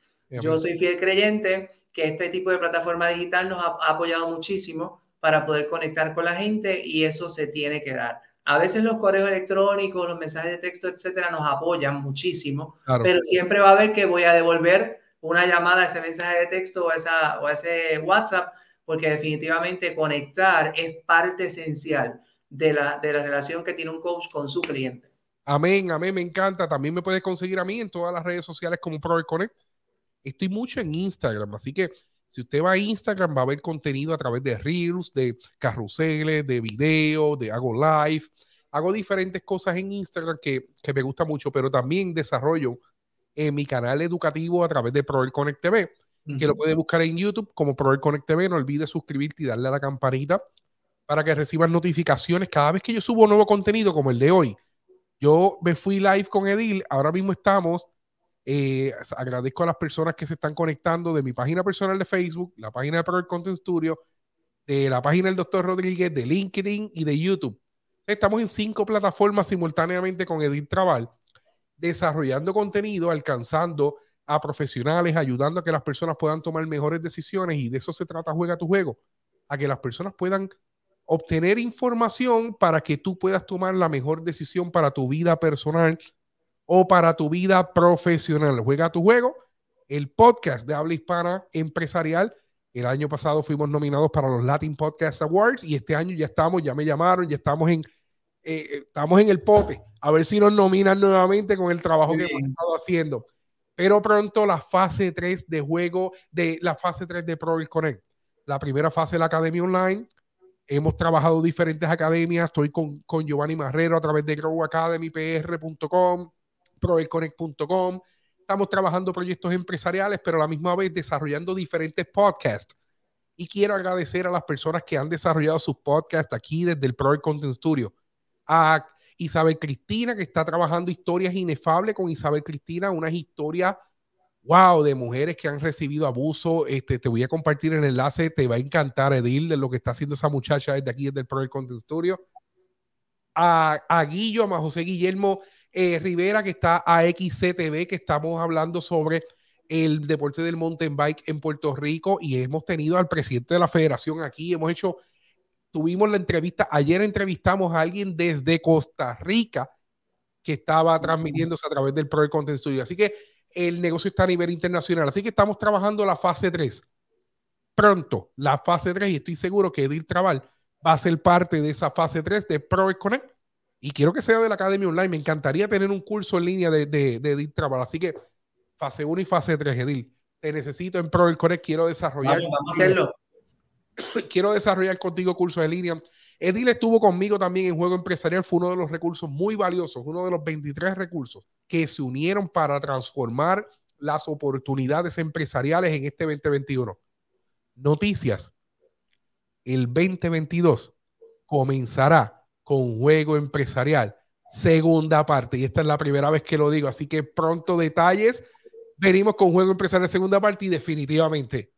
Yo soy fiel creyente que este tipo de plataforma digital nos ha, apoyado muchísimo para poder conectar con la gente y eso se tiene que dar. A veces los correos electrónicos, los mensajes de texto, etcétera, nos apoyan muchísimo, pero siempre va a haber que voy a devolver una llamada, ese mensaje de texto o, esa, o ese WhatsApp, porque definitivamente conectar es parte esencial de la, de la relación que tiene un coach con su cliente. Amén, amén, me encanta. También me puedes conseguir a mí en todas las redes sociales como Pro Connect. Estoy mucho en Instagram, así que si usted va a Instagram va a ver contenido a través de reels, de carruseles, de videos, de hago live. Hago diferentes cosas en Instagram que, me gusta mucho, pero también desarrollo en mi canal educativo a través de Proel Connect TV, que lo puede buscar en YouTube como Proel Connect TV. No olvide suscribirte y darle a la campanita para que reciban notificaciones cada vez que yo subo nuevo contenido como el de hoy. Yo me fui live con Edil, ahora mismo estamos eh, agradezco a las personas que se están conectando de mi página personal de Facebook, la página de Pro Content Studio, de la página del Doctor Rodríguez, de LinkedIn y de YouTube. Estamos en cinco plataformas simultáneamente con Edith Trabal, desarrollando contenido, alcanzando a profesionales, ayudando a que las personas puedan tomar mejores decisiones y de eso se trata Juega tu Juego, a que las personas puedan obtener información para que tú puedas tomar la mejor decisión para tu vida personal o para tu vida profesional. Juega tu juego, el podcast de habla hispana empresarial el año pasado fuimos nominados para los Latin Podcast Awards y este año ya estamos, ya me llamaron, ya estamos en, eh, estamos en el pote. A ver si nos nominan nuevamente con el trabajo que hemos estado haciendo. Pero pronto la fase 3 de juego, de la fase 3 de Pro Connect. La primera fase de la Academia Online. Hemos trabajado diferentes academias. Estoy con, con Giovanni Marrero a través de growacademypr.com, proelconnect.com estamos trabajando proyectos empresariales, pero a la misma vez desarrollando diferentes podcasts. Y quiero agradecer a las personas que han desarrollado sus podcasts aquí desde el Pro Content Studio. A Isabel Cristina, que está trabajando historias inefables con Isabel Cristina, unas historias, wow, de mujeres que han recibido abuso. Este, te voy a compartir el enlace, te va a encantar, Edil, de lo que está haciendo esa muchacha desde aquí, desde el Pro Content Studio. A, a Guillo, a José Guillermo, eh, Rivera, que está a XCTV, que estamos hablando sobre el deporte del mountain bike en Puerto Rico y hemos tenido al presidente de la federación aquí, hemos hecho, tuvimos la entrevista, ayer entrevistamos a alguien desde Costa Rica que estaba transmitiéndose a través del Pro Content Studio. Así que el negocio está a nivel internacional. Así que estamos trabajando la fase 3. Pronto, la fase 3, y estoy seguro que Edil Trabal va a ser parte de esa fase 3 de Pro Connect y quiero que sea de la Academia Online. Me encantaría tener un curso en línea de, de, de Edil Travel. Así que fase 1 y fase 3, Edil. Te necesito en Pro Connect. Quiero desarrollar. Vamos, vamos a hacerlo. Quiero desarrollar contigo cursos en línea. Edil estuvo conmigo también en Juego Empresarial. Fue uno de los recursos muy valiosos, uno de los 23 recursos que se unieron para transformar las oportunidades empresariales en este 2021. Noticias. El 2022 comenzará con Juego Empresarial, segunda parte. Y esta es la primera vez que lo digo, así que pronto detalles. Venimos con Juego Empresarial, segunda parte y definitivamente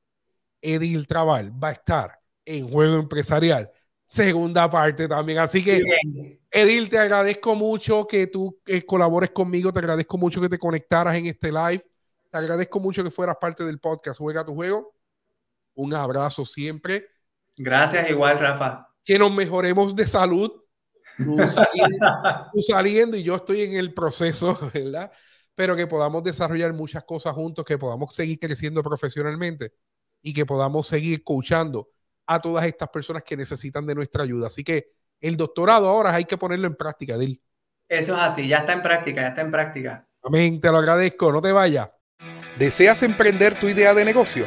Edil Trabal va a estar en Juego Empresarial, segunda parte también. Así que, Edil, te agradezco mucho que tú eh, colabores conmigo, te agradezco mucho que te conectaras en este live, te agradezco mucho que fueras parte del podcast Juega tu Juego. Un abrazo siempre. Gracias igual, Rafa. Que nos mejoremos de salud tú saliendo, y yo estoy en el proceso, ¿verdad? Pero que podamos desarrollar muchas cosas juntos, que podamos seguir creciendo profesionalmente y que podamos seguir coachando a todas estas personas que necesitan de nuestra ayuda. Así que el doctorado ahora hay que ponerlo en práctica, Dil. Eso es así, ya está en práctica, ya está en práctica. Amén, te lo agradezco, no te vayas. ¿Deseas emprender tu idea de negocio?